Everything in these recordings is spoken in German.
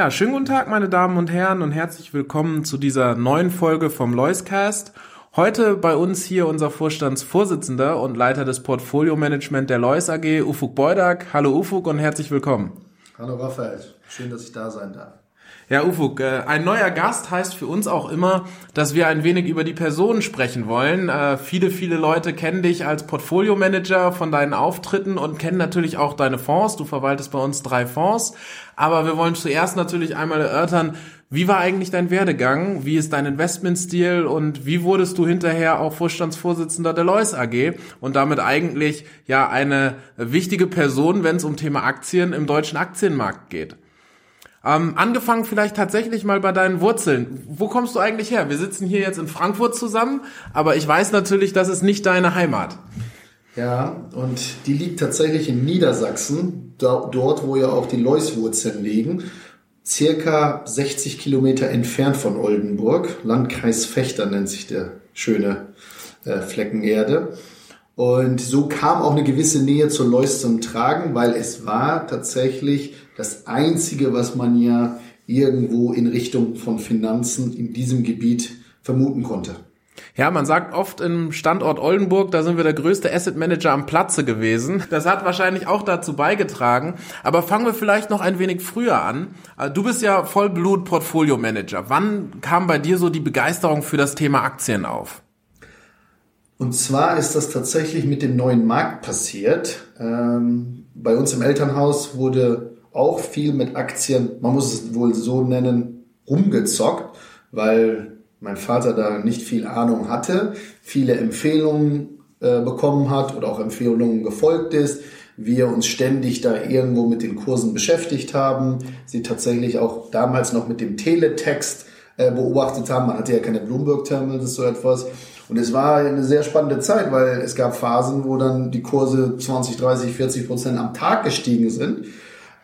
Ja, schönen guten Tag, meine Damen und Herren, und herzlich willkommen zu dieser neuen Folge vom Loiscast. Heute bei uns hier unser Vorstandsvorsitzender und Leiter des Portfolio Management der Lois AG, Ufuk Beudak. Hallo Ufuk und herzlich willkommen. Hallo Raphael, schön, dass ich da sein darf. Ja, Ufuk, äh, ein neuer Gast heißt für uns auch immer, dass wir ein wenig über die Person sprechen wollen. Äh, viele, viele Leute kennen dich als Portfolio-Manager von deinen Auftritten und kennen natürlich auch deine Fonds. Du verwaltest bei uns drei Fonds. Aber wir wollen zuerst natürlich einmal erörtern, wie war eigentlich dein Werdegang? Wie ist dein Investmentstil? Und wie wurdest du hinterher auch Vorstandsvorsitzender der Lois AG und damit eigentlich ja eine wichtige Person, wenn es um Thema Aktien im deutschen Aktienmarkt geht? Ähm, angefangen vielleicht tatsächlich mal bei deinen Wurzeln. Wo kommst du eigentlich her? Wir sitzen hier jetzt in Frankfurt zusammen, aber ich weiß natürlich, das ist nicht deine Heimat. Ja, und die liegt tatsächlich in Niedersachsen, dort, wo ja auch die Leuswurzeln liegen. Circa 60 Kilometer entfernt von Oldenburg. Landkreis Fechter nennt sich der schöne äh, Flecken Erde. Und so kam auch eine gewisse Nähe zur Leus zum Tragen, weil es war tatsächlich das Einzige, was man ja irgendwo in Richtung von Finanzen in diesem Gebiet vermuten konnte. Ja, man sagt oft im Standort Oldenburg, da sind wir der größte Asset Manager am Platze gewesen. Das hat wahrscheinlich auch dazu beigetragen. Aber fangen wir vielleicht noch ein wenig früher an. Du bist ja Vollblut Portfolio Manager. Wann kam bei dir so die Begeisterung für das Thema Aktien auf? Und zwar ist das tatsächlich mit dem neuen Markt passiert. Ähm, bei uns im Elternhaus wurde auch viel mit Aktien, man muss es wohl so nennen, rumgezockt, weil mein Vater da nicht viel Ahnung hatte, viele Empfehlungen äh, bekommen hat oder auch Empfehlungen gefolgt ist. Wir uns ständig da irgendwo mit den Kursen beschäftigt haben, sie tatsächlich auch damals noch mit dem Teletext äh, beobachtet haben. Man hatte ja keine Bloomberg-Terminals, so etwas. Und es war eine sehr spannende Zeit, weil es gab Phasen, wo dann die Kurse 20, 30, 40 Prozent am Tag gestiegen sind.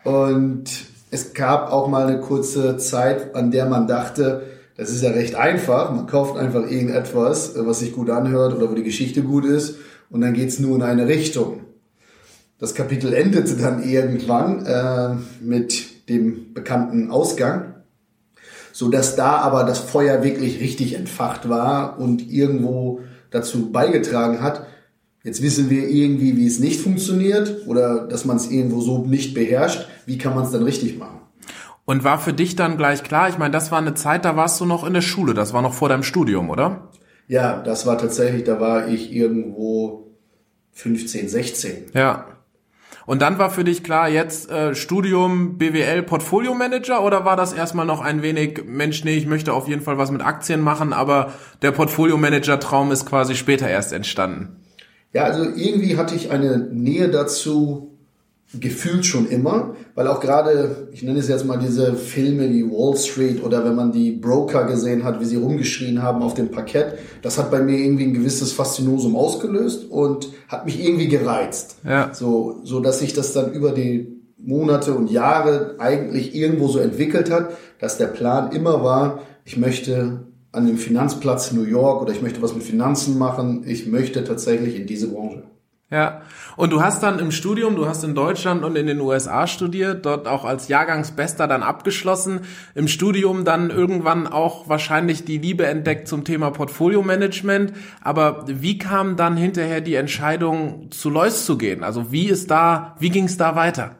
Und es gab auch mal eine kurze Zeit, an der man dachte, das ist ja recht einfach. Man kauft einfach irgendetwas, was sich gut anhört oder wo die Geschichte gut ist. Und dann geht's nur in eine Richtung. Das Kapitel endete dann irgendwann äh, mit dem bekannten Ausgang so dass da aber das Feuer wirklich richtig entfacht war und irgendwo dazu beigetragen hat. Jetzt wissen wir irgendwie, wie es nicht funktioniert oder dass man es irgendwo so nicht beherrscht. Wie kann man es dann richtig machen? Und war für dich dann gleich klar, ich meine, das war eine Zeit, da warst du noch in der Schule, das war noch vor deinem Studium, oder? Ja, das war tatsächlich, da war ich irgendwo 15, 16. Ja. Und dann war für dich klar, jetzt äh, Studium BWL Portfolio Manager oder war das erstmal noch ein wenig, Mensch, nee, ich möchte auf jeden Fall was mit Aktien machen, aber der Portfolio Manager Traum ist quasi später erst entstanden? Ja, also irgendwie hatte ich eine Nähe dazu, gefühlt schon immer, weil auch gerade, ich nenne es jetzt mal diese Filme wie Wall Street oder wenn man die Broker gesehen hat, wie sie rumgeschrien haben auf dem Parkett, das hat bei mir irgendwie ein gewisses Faszinosum ausgelöst und hat mich irgendwie gereizt. Ja. So, so dass sich das dann über die Monate und Jahre eigentlich irgendwo so entwickelt hat, dass der Plan immer war, ich möchte an dem Finanzplatz New York oder ich möchte was mit Finanzen machen, ich möchte tatsächlich in diese Branche. Ja, und du hast dann im Studium, du hast in Deutschland und in den USA studiert, dort auch als Jahrgangsbester dann abgeschlossen, im Studium dann irgendwann auch wahrscheinlich die Liebe entdeckt zum Thema Portfolio-Management. Aber wie kam dann hinterher die Entscheidung, zu Lois zu gehen? Also wie ist da, wie ging es da weiter?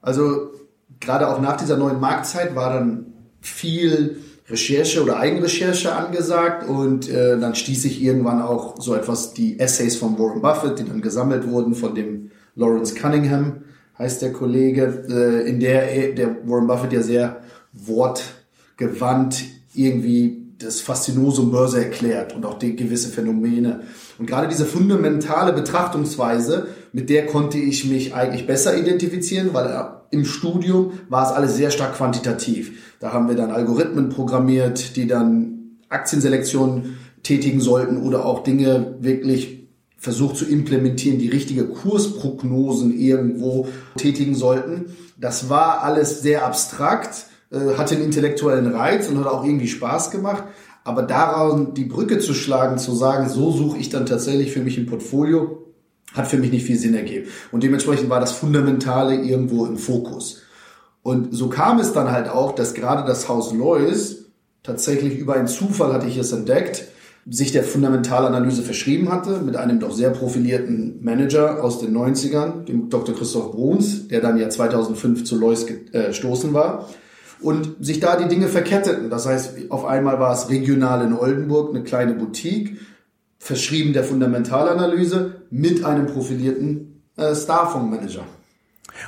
Also gerade auch nach dieser neuen Marktzeit war dann viel Recherche oder Eigenrecherche angesagt und äh, dann stieß ich irgendwann auch so etwas, die Essays von Warren Buffett, die dann gesammelt wurden von dem Lawrence Cunningham, heißt der Kollege, äh, in der der Warren Buffett ja sehr wortgewandt irgendwie das Faszinosum Börse erklärt und auch die gewisse Phänomene. Und gerade diese fundamentale Betrachtungsweise mit der konnte ich mich eigentlich besser identifizieren, weil äh, im Studium war es alles sehr stark quantitativ. Da haben wir dann Algorithmen programmiert, die dann Aktienselektionen tätigen sollten oder auch Dinge wirklich versucht zu implementieren, die richtige Kursprognosen irgendwo tätigen sollten. Das war alles sehr abstrakt, äh, hatte einen intellektuellen Reiz und hat auch irgendwie Spaß gemacht. Aber daran die Brücke zu schlagen, zu sagen, so suche ich dann tatsächlich für mich ein Portfolio, hat für mich nicht viel Sinn ergeben. Und dementsprechend war das Fundamentale irgendwo im Fokus. Und so kam es dann halt auch, dass gerade das Haus Lois tatsächlich über einen Zufall hatte ich es entdeckt, sich der Fundamentalanalyse verschrieben hatte mit einem doch sehr profilierten Manager aus den 90ern, dem Dr. Christoph Bruns, der dann ja 2005 zu Lois gestoßen äh, war und sich da die Dinge verketteten. Das heißt, auf einmal war es regional in Oldenburg eine kleine Boutique, verschrieben der Fundamentalanalyse mit einem profilierten äh, Starfondsmanager.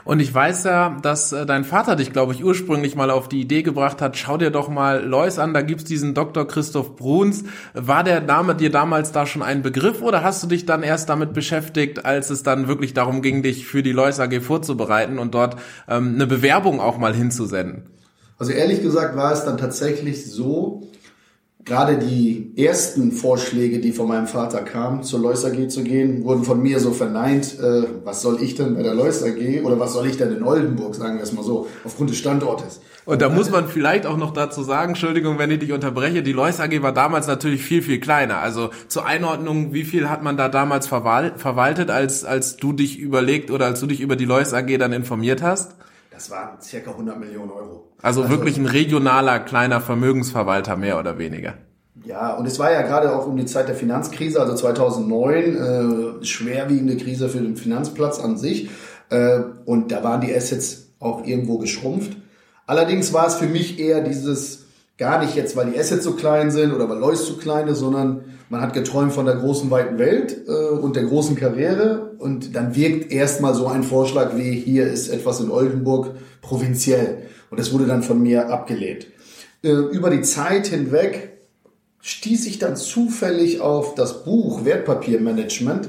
Und ich weiß ja, dass äh, dein Vater dich, glaube ich, ursprünglich mal auf die Idee gebracht hat, schau dir doch mal Lois an, da gibt's diesen Dr. Christoph Bruns. War der Name dir damals da schon ein Begriff oder hast du dich dann erst damit beschäftigt, als es dann wirklich darum ging, dich für die Lois AG vorzubereiten und dort ähm, eine Bewerbung auch mal hinzusenden? Also ehrlich gesagt war es dann tatsächlich so, gerade die ersten Vorschläge, die von meinem Vater kamen, zur Lois AG zu gehen, wurden von mir so verneint, äh, was soll ich denn bei der Lois AG oder was soll ich denn in Oldenburg, sagen wir es mal so, aufgrund des Standortes. Und da muss man vielleicht auch noch dazu sagen, Entschuldigung, wenn ich dich unterbreche, die Lois AG war damals natürlich viel, viel kleiner. Also zur Einordnung, wie viel hat man da damals verwaltet, als, als du dich überlegt oder als du dich über die Lois AG dann informiert hast? Das waren circa 100 Millionen Euro. Also, also wirklich ein regionaler kleiner Vermögensverwalter mehr oder weniger. Ja, und es war ja gerade auch um die Zeit der Finanzkrise, also 2009, äh, schwerwiegende Krise für den Finanzplatz an sich. Äh, und da waren die Assets auch irgendwo geschrumpft. Allerdings war es für mich eher dieses, gar nicht jetzt, weil die Assets so klein sind oder weil Lois zu klein ist, sondern man hat geträumt von der großen, weiten Welt äh, und der großen Karriere und dann wirkt erstmal so ein Vorschlag wie hier ist etwas in Oldenburg provinziell und das wurde dann von mir abgelehnt. Äh, über die Zeit hinweg stieß ich dann zufällig auf das Buch Wertpapiermanagement,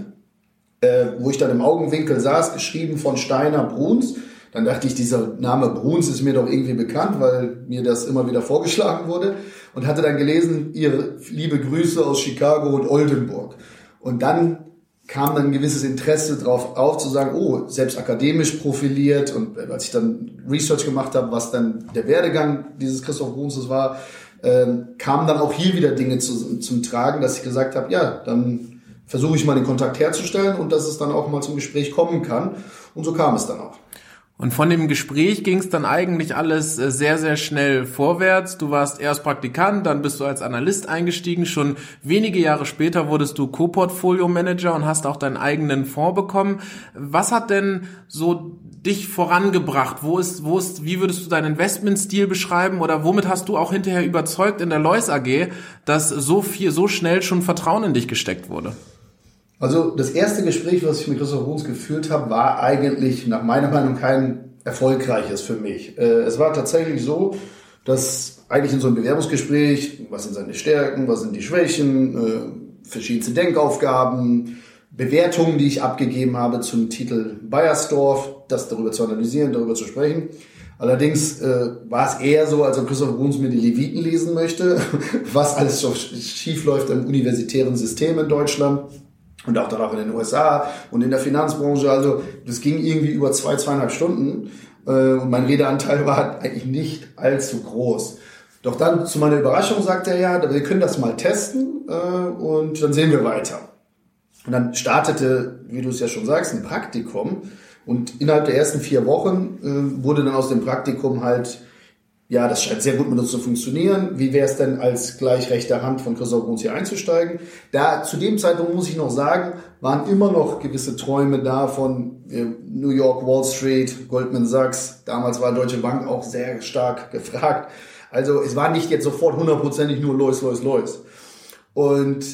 äh, wo ich dann im Augenwinkel saß, geschrieben von Steiner Bruns. Dann dachte ich, dieser Name Bruns ist mir doch irgendwie bekannt, weil mir das immer wieder vorgeschlagen wurde und hatte dann gelesen, ihre liebe Grüße aus Chicago und Oldenburg. Und dann kam dann ein gewisses Interesse drauf auf, zu sagen, oh, selbst akademisch profiliert. Und als ich dann Research gemacht habe, was dann der Werdegang dieses Christoph Bruns war, ähm, kamen dann auch hier wieder Dinge zu, zum Tragen, dass ich gesagt habe, ja, dann versuche ich mal den Kontakt herzustellen und dass es dann auch mal zum Gespräch kommen kann. Und so kam es dann auch. Und von dem Gespräch ging es dann eigentlich alles äh, sehr, sehr schnell vorwärts. Du warst erst Praktikant, dann bist du als Analyst eingestiegen. Schon wenige Jahre später wurdest du Co-Portfolio-Manager und hast auch deinen eigenen Fonds bekommen. Was hat denn so dich vorangebracht? Wo ist, wo ist, wie würdest du deinen Investmentstil beschreiben oder womit hast du auch hinterher überzeugt in der Lois AG, dass so viel, so schnell schon Vertrauen in dich gesteckt wurde? Also das erste Gespräch, was ich mit Christoph Bruns geführt habe, war eigentlich nach meiner Meinung kein erfolgreiches für mich. Äh, es war tatsächlich so, dass eigentlich in so einem Bewerbungsgespräch, was sind seine Stärken, was sind die Schwächen, äh, verschiedenste Denkaufgaben, Bewertungen, die ich abgegeben habe zum Titel Bayersdorf, das darüber zu analysieren, darüber zu sprechen. Allerdings äh, war es eher so, als ob Christoph Bruns mir die Leviten lesen möchte, was alles so schief läuft im universitären System in Deutschland und auch danach in den USA und in der Finanzbranche. Also das ging irgendwie über zwei, zweieinhalb Stunden äh, und mein Redeanteil war eigentlich nicht allzu groß. Doch dann zu meiner Überraschung sagte er ja, wir können das mal testen äh, und dann sehen wir weiter. Und dann startete, wie du es ja schon sagst, ein Praktikum und innerhalb der ersten vier Wochen äh, wurde dann aus dem Praktikum halt ja, das scheint sehr gut mit uns zu funktionieren. Wie wäre es denn als gleich rechte Hand von Christoph Bruns hier einzusteigen? Da zu dem Zeitpunkt muss ich noch sagen, waren immer noch gewisse Träume da von äh, New York, Wall Street, Goldman Sachs. Damals war Deutsche Bank auch sehr stark gefragt. Also es war nicht jetzt sofort hundertprozentig nur Lois, Lois, Lois. Und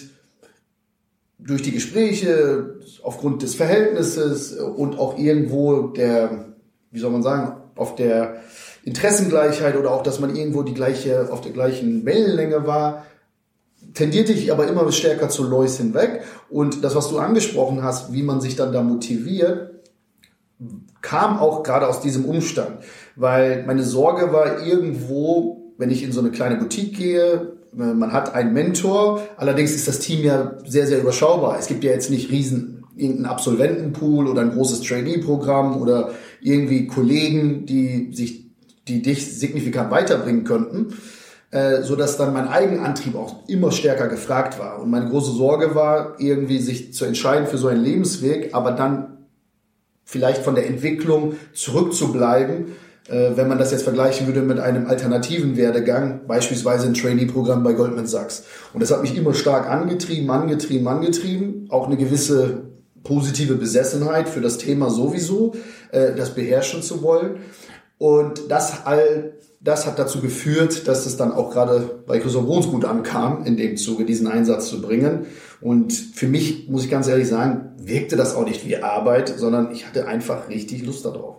durch die Gespräche, aufgrund des Verhältnisses und auch irgendwo der, wie soll man sagen, auf der Interessengleichheit oder auch, dass man irgendwo die gleiche, auf der gleichen Wellenlänge war, tendierte ich aber immer stärker zu Lois hinweg. Und das, was du angesprochen hast, wie man sich dann da motiviert, kam auch gerade aus diesem Umstand. Weil meine Sorge war irgendwo, wenn ich in so eine kleine Boutique gehe, äh, man hat einen Mentor, allerdings ist das Team ja sehr, sehr überschaubar. Es gibt ja jetzt nicht riesen irgendeinen Absolventenpool oder ein großes Trainee-Programm oder irgendwie Kollegen, die sich, die dich signifikant weiterbringen könnten äh, so dass dann mein Eigenantrieb auch immer stärker gefragt war. Und meine große Sorge war, irgendwie sich zu entscheiden für so einen Lebensweg, aber dann vielleicht von der Entwicklung zurückzubleiben, äh, wenn man das jetzt vergleichen würde mit einem alternativen Werdegang, beispielsweise ein Trainee-Programm bei Goldman Sachs. Und das hat mich immer stark angetrieben, angetrieben, angetrieben. Auch eine gewisse positive Besessenheit für das Thema sowieso, äh, das beherrschen zu wollen. Und das all das hat dazu geführt, dass es dann auch gerade bei Christoph Bruns gut ankam, in dem Zuge diesen Einsatz zu bringen. Und für mich, muss ich ganz ehrlich sagen, wirkte das auch nicht wie Arbeit, sondern ich hatte einfach richtig Lust darauf.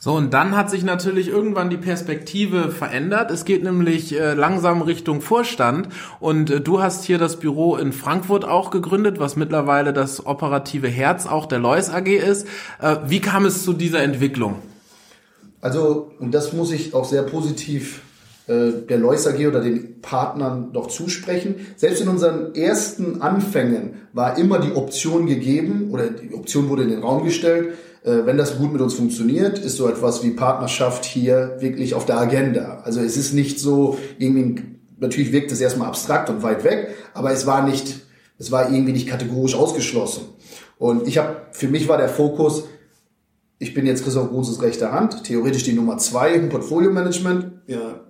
So, und dann hat sich natürlich irgendwann die Perspektive verändert. Es geht nämlich äh, langsam Richtung Vorstand. Und äh, du hast hier das Büro in Frankfurt auch gegründet, was mittlerweile das operative Herz auch der Lois AG ist. Äh, wie kam es zu dieser Entwicklung? Also, und das muss ich auch sehr positiv äh, der Lois AG oder den Partnern doch zusprechen. Selbst in unseren ersten Anfängen war immer die Option gegeben oder die Option wurde in den Raum gestellt, äh, wenn das gut mit uns funktioniert, ist so etwas wie Partnerschaft hier wirklich auf der Agenda. Also es ist nicht so irgendwie, natürlich wirkt es erstmal abstrakt und weit weg, aber es war nicht, es war irgendwie nicht kategorisch ausgeschlossen. Und ich habe, für mich war der Fokus, ich bin jetzt Christoph Bruns rechte Hand, theoretisch die Nummer zwei im Portfolio-Management. Ja,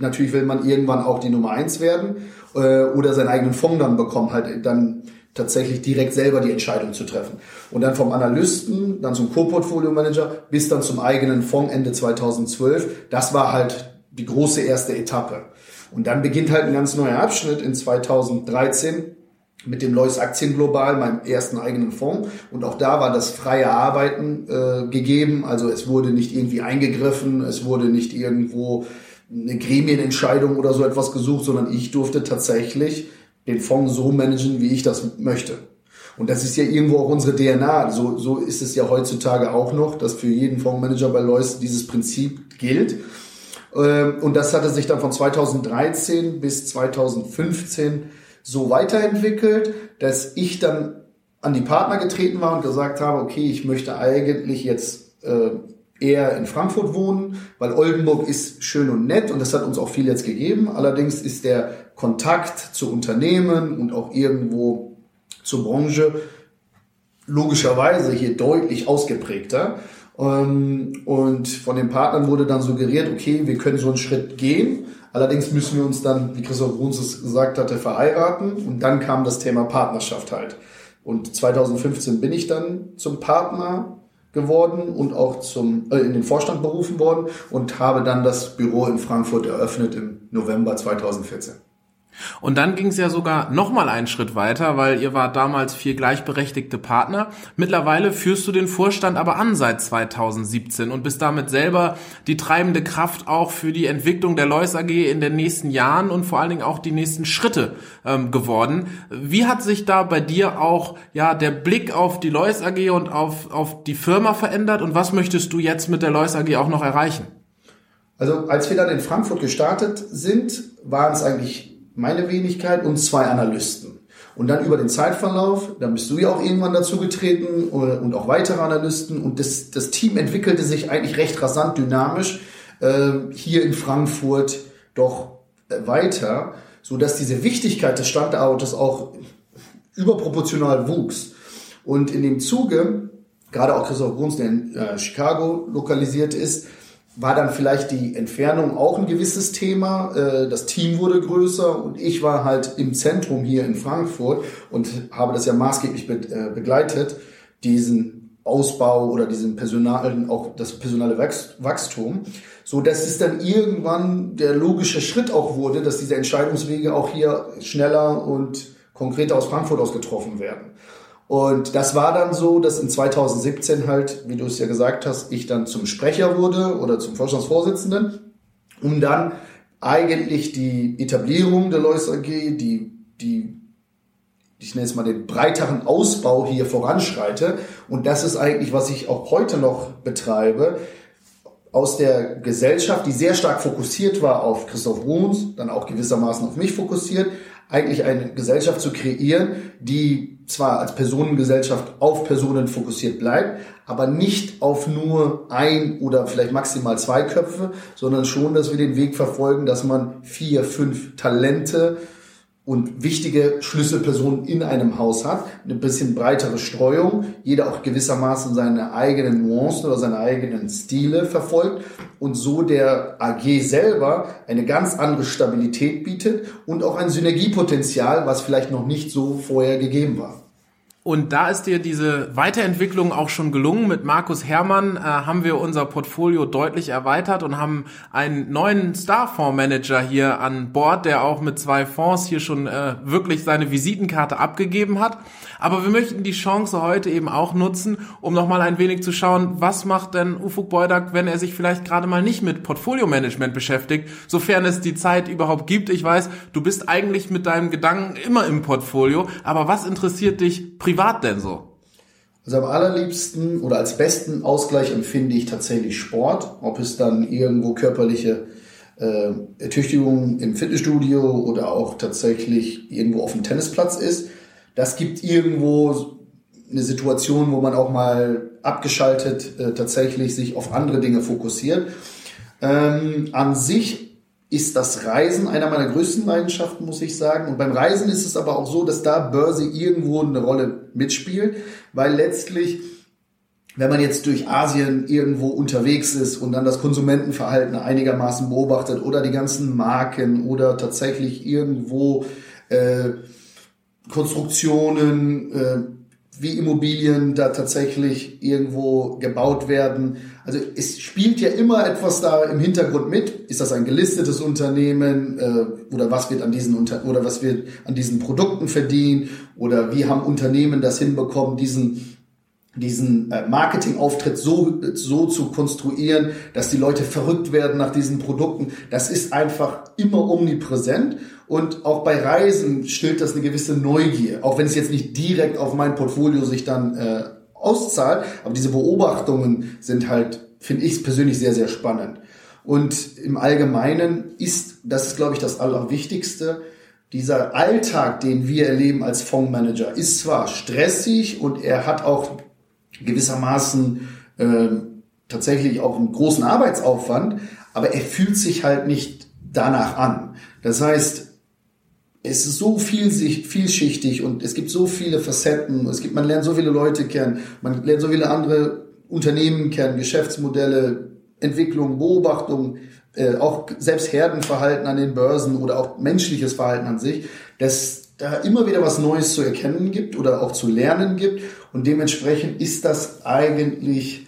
natürlich will man irgendwann auch die Nummer eins werden äh, oder seinen eigenen Fonds dann bekommen, halt dann tatsächlich direkt selber die Entscheidung zu treffen. Und dann vom Analysten, dann zum Co-Portfolio-Manager bis dann zum eigenen Fonds Ende 2012. Das war halt die große erste Etappe. Und dann beginnt halt ein ganz neuer Abschnitt in 2013 mit dem Lois Aktien Global, meinem ersten eigenen Fonds. Und auch da war das freie Arbeiten äh, gegeben. Also es wurde nicht irgendwie eingegriffen, es wurde nicht irgendwo eine Gremienentscheidung oder so etwas gesucht, sondern ich durfte tatsächlich den Fonds so managen, wie ich das möchte. Und das ist ja irgendwo auch unsere DNA. So, so ist es ja heutzutage auch noch, dass für jeden Fondsmanager bei Lois dieses Prinzip gilt. Ähm, und das hatte sich dann von 2013 bis 2015 so weiterentwickelt, dass ich dann an die Partner getreten war und gesagt habe, okay, ich möchte eigentlich jetzt äh, eher in Frankfurt wohnen, weil Oldenburg ist schön und nett und das hat uns auch viel jetzt gegeben. Allerdings ist der Kontakt zu Unternehmen und auch irgendwo zur Branche logischerweise hier deutlich ausgeprägter. Ähm, und von den Partnern wurde dann suggeriert, okay, wir können so einen Schritt gehen. Allerdings müssen wir uns dann, wie Christoph Bruns es gesagt hatte, verheiraten. Und dann kam das Thema Partnerschaft halt. Und 2015 bin ich dann zum Partner geworden und auch zum, äh, in den Vorstand berufen worden und habe dann das Büro in Frankfurt eröffnet im November 2014. Und dann ging es ja sogar noch mal einen Schritt weiter, weil ihr wart damals vier gleichberechtigte Partner. Mittlerweile führst du den Vorstand aber an seit 2017 und bist damit selber die treibende Kraft auch für die Entwicklung der Lois AG in den nächsten Jahren und vor allen Dingen auch die nächsten Schritte ähm, geworden. Wie hat sich da bei dir auch ja der Blick auf die Lois AG und auf, auf die Firma verändert und was möchtest du jetzt mit der Lois AG auch noch erreichen? Also als wir dann in Frankfurt gestartet sind, waren es eigentlich meine Wenigkeit und zwei Analysten. Und dann über den Zeitverlauf, dann bist du ja auch irgendwann dazu getreten und auch weitere Analysten. Und das, das Team entwickelte sich eigentlich recht rasant dynamisch äh, hier in Frankfurt doch äh, weiter, so dass diese Wichtigkeit des Standortes auch überproportional wuchs. Und in dem Zuge, gerade auch Christoph Bruns, der in äh, Chicago lokalisiert ist, war dann vielleicht die Entfernung auch ein gewisses Thema. Äh, das Team wurde größer und ich war halt im Zentrum hier in Frankfurt und habe das ja maßgeblich äh, begleitet, diesen Ausbau oder diesen personalen, auch das personale Wachstum, so dass es dann irgendwann der logische Schritt auch wurde, dass diese Entscheidungswege auch hier schneller und konkreter aus Frankfurt aus getroffen werden. Und das war dann so, dass in 2017 halt, wie du es ja gesagt hast, ich dann zum Sprecher wurde oder zum Vorstandsvorsitzenden, um dann eigentlich die Etablierung der Lois AG, die, die, ich nenne es mal den breiteren Ausbau hier voranschreite. Und das ist eigentlich, was ich auch heute noch betreibe aus der Gesellschaft, die sehr stark fokussiert war auf Christoph Bruns, dann auch gewissermaßen auf mich fokussiert, eigentlich eine Gesellschaft zu kreieren, die zwar als Personengesellschaft auf Personen fokussiert bleibt, aber nicht auf nur ein oder vielleicht maximal zwei Köpfe, sondern schon, dass wir den Weg verfolgen, dass man vier, fünf Talente und wichtige Schlüsselpersonen in einem Haus hat, eine bisschen breitere Streuung, jeder auch gewissermaßen seine eigenen Nuancen oder seine eigenen Stile verfolgt und so der AG selber eine ganz andere Stabilität bietet und auch ein Synergiepotenzial, was vielleicht noch nicht so vorher gegeben war. Und da ist dir diese Weiterentwicklung auch schon gelungen. Mit Markus Herrmann äh, haben wir unser Portfolio deutlich erweitert und haben einen neuen Starfondsmanager hier an Bord, der auch mit zwei Fonds hier schon äh, wirklich seine Visitenkarte abgegeben hat. Aber wir möchten die Chance heute eben auch nutzen, um nochmal ein wenig zu schauen, was macht denn Ufuk Boydak, wenn er sich vielleicht gerade mal nicht mit Portfolio-Management beschäftigt, sofern es die Zeit überhaupt gibt. Ich weiß, du bist eigentlich mit deinem Gedanken immer im Portfolio, aber was interessiert dich privat denn so? Also am allerliebsten oder als besten Ausgleich empfinde ich tatsächlich Sport, ob es dann irgendwo körperliche äh, Ertüchtigung im Fitnessstudio oder auch tatsächlich irgendwo auf dem Tennisplatz ist das gibt irgendwo eine Situation, wo man auch mal abgeschaltet äh, tatsächlich sich auf andere Dinge fokussiert. Ähm, an sich ist das Reisen einer meiner größten Leidenschaften, muss ich sagen. Und beim Reisen ist es aber auch so, dass da Börse irgendwo eine Rolle mitspielt, weil letztlich, wenn man jetzt durch Asien irgendwo unterwegs ist und dann das Konsumentenverhalten einigermaßen beobachtet oder die ganzen Marken oder tatsächlich irgendwo äh, Konstruktionen, äh, wie Immobilien da tatsächlich irgendwo gebaut werden. Also es spielt ja immer etwas da im Hintergrund mit. Ist das ein gelistetes Unternehmen äh, oder was wird an diesen Unter oder was wird an diesen Produkten verdient oder wie haben Unternehmen das hinbekommen, diesen diesen äh, Marketingauftritt so, so zu konstruieren, dass die Leute verrückt werden nach diesen Produkten. Das ist einfach immer omnipräsent. Und auch bei Reisen stillt das eine gewisse Neugier, auch wenn es jetzt nicht direkt auf mein Portfolio sich dann äh, auszahlt. Aber diese Beobachtungen sind halt, finde ich persönlich sehr, sehr spannend. Und im Allgemeinen ist, das ist, glaube ich, das Allerwichtigste, dieser Alltag, den wir erleben als Fondsmanager, ist zwar stressig und er hat auch gewissermaßen äh, tatsächlich auch einen großen Arbeitsaufwand, aber er fühlt sich halt nicht danach an. Das heißt, es ist so vielschichtig und es gibt so viele Facetten. Es gibt, man lernt so viele Leute kennen, man lernt so viele andere Unternehmen kennen, Geschäftsmodelle, Entwicklung, Beobachtung, äh, auch selbst Herdenverhalten an den Börsen oder auch menschliches Verhalten an sich, dass da immer wieder was Neues zu erkennen gibt oder auch zu lernen gibt und dementsprechend ist das eigentlich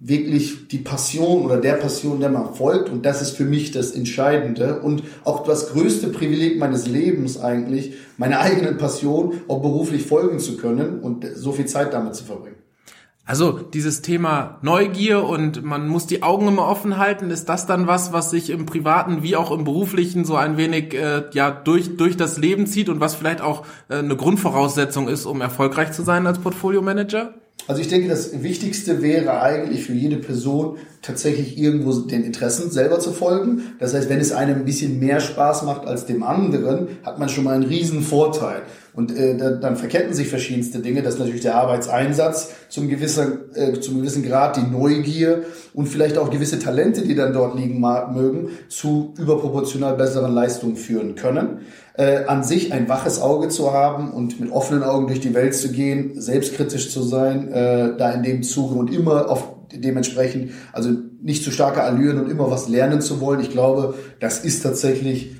wirklich die Passion oder der Passion, der man folgt. Und das ist für mich das Entscheidende und auch das größte Privileg meines Lebens eigentlich, meiner eigenen Passion auch beruflich folgen zu können und so viel Zeit damit zu verbringen. Also dieses Thema Neugier und man muss die Augen immer offen halten, ist das dann was, was sich im privaten wie auch im beruflichen so ein wenig äh, ja durch durch das Leben zieht und was vielleicht auch äh, eine Grundvoraussetzung ist, um erfolgreich zu sein als Portfolio Manager? Also ich denke, das Wichtigste wäre eigentlich für jede Person tatsächlich irgendwo den Interessen selber zu folgen. Das heißt, wenn es einem ein bisschen mehr Spaß macht als dem anderen, hat man schon mal einen riesen Vorteil. Und äh, dann verketten sich verschiedenste Dinge. Das ist natürlich der Arbeitseinsatz zum gewissen, äh, zum gewissen Grad, die Neugier und vielleicht auch gewisse Talente, die dann dort liegen mögen, zu überproportional besseren Leistungen führen können. Äh, an sich ein waches Auge zu haben und mit offenen Augen durch die Welt zu gehen, selbstkritisch zu sein, äh, da in dem Zuge und immer auf dementsprechend, also nicht zu starke Allüren und immer was lernen zu wollen. Ich glaube, das ist tatsächlich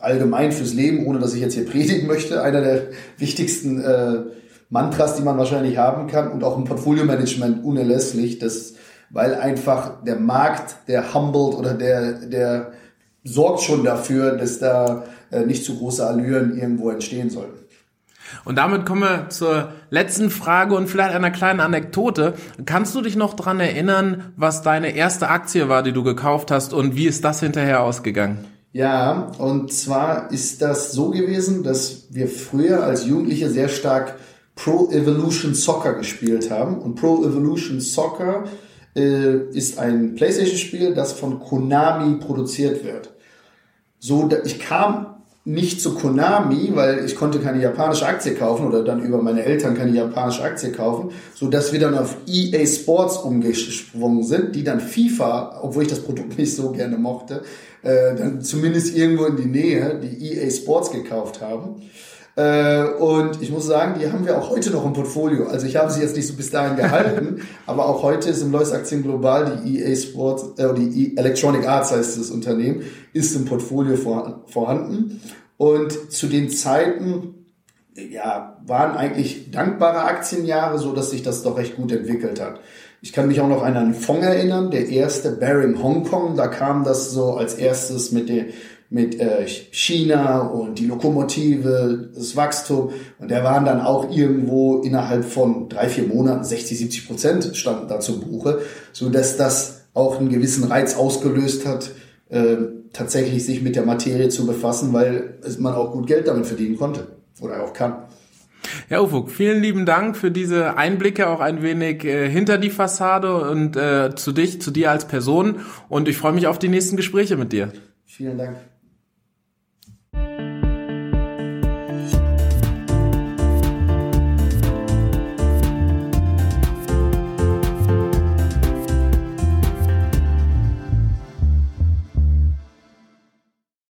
allgemein fürs Leben, ohne dass ich jetzt hier predigen möchte, einer der wichtigsten äh, Mantras, die man wahrscheinlich haben kann und auch im Portfolio-Management unerlässlich, das, weil einfach der Markt, der humbled oder der, der sorgt schon dafür, dass da äh, nicht zu große Allüren irgendwo entstehen sollten. Und damit kommen wir zur letzten Frage und vielleicht einer kleinen Anekdote. Kannst du dich noch dran erinnern, was deine erste Aktie war, die du gekauft hast und wie ist das hinterher ausgegangen? Ja, und zwar ist das so gewesen, dass wir früher als Jugendliche sehr stark Pro Evolution Soccer gespielt haben. Und Pro Evolution Soccer äh, ist ein PlayStation-Spiel, das von Konami produziert wird. So, ich kam nicht zu Konami, weil ich konnte keine japanische Aktie kaufen oder dann über meine Eltern keine japanische Aktie kaufen, so dass wir dann auf EA Sports umgesprungen sind, die dann FIFA, obwohl ich das Produkt nicht so gerne mochte, äh, dann zumindest irgendwo in die Nähe die EA Sports gekauft haben. Äh, und ich muss sagen, die haben wir auch heute noch im Portfolio. Also ich habe sie jetzt nicht so bis dahin gehalten, aber auch heute ist im Lois Aktien Global die EA Sports, äh, die Electronic Arts heißt das Unternehmen, ist im Portfolio vor, vorhanden. Und zu den Zeiten, ja, waren eigentlich dankbare Aktienjahre, so dass sich das doch recht gut entwickelt hat. Ich kann mich auch noch an einen Fonds erinnern, der erste Bearing Hongkong, da kam das so als erstes mit der mit äh, China und die Lokomotive, das Wachstum. Und der waren dann auch irgendwo innerhalb von drei, vier Monaten 60, 70 Prozent standen da zu Buche, so dass das auch einen gewissen Reiz ausgelöst hat, äh, tatsächlich sich mit der Materie zu befassen, weil man auch gut Geld damit verdienen konnte oder auch kann. Ja, Ufuk, vielen lieben Dank für diese Einblicke auch ein wenig äh, hinter die Fassade und äh, zu dich, zu dir als Person. Und ich freue mich auf die nächsten Gespräche mit dir. Vielen Dank.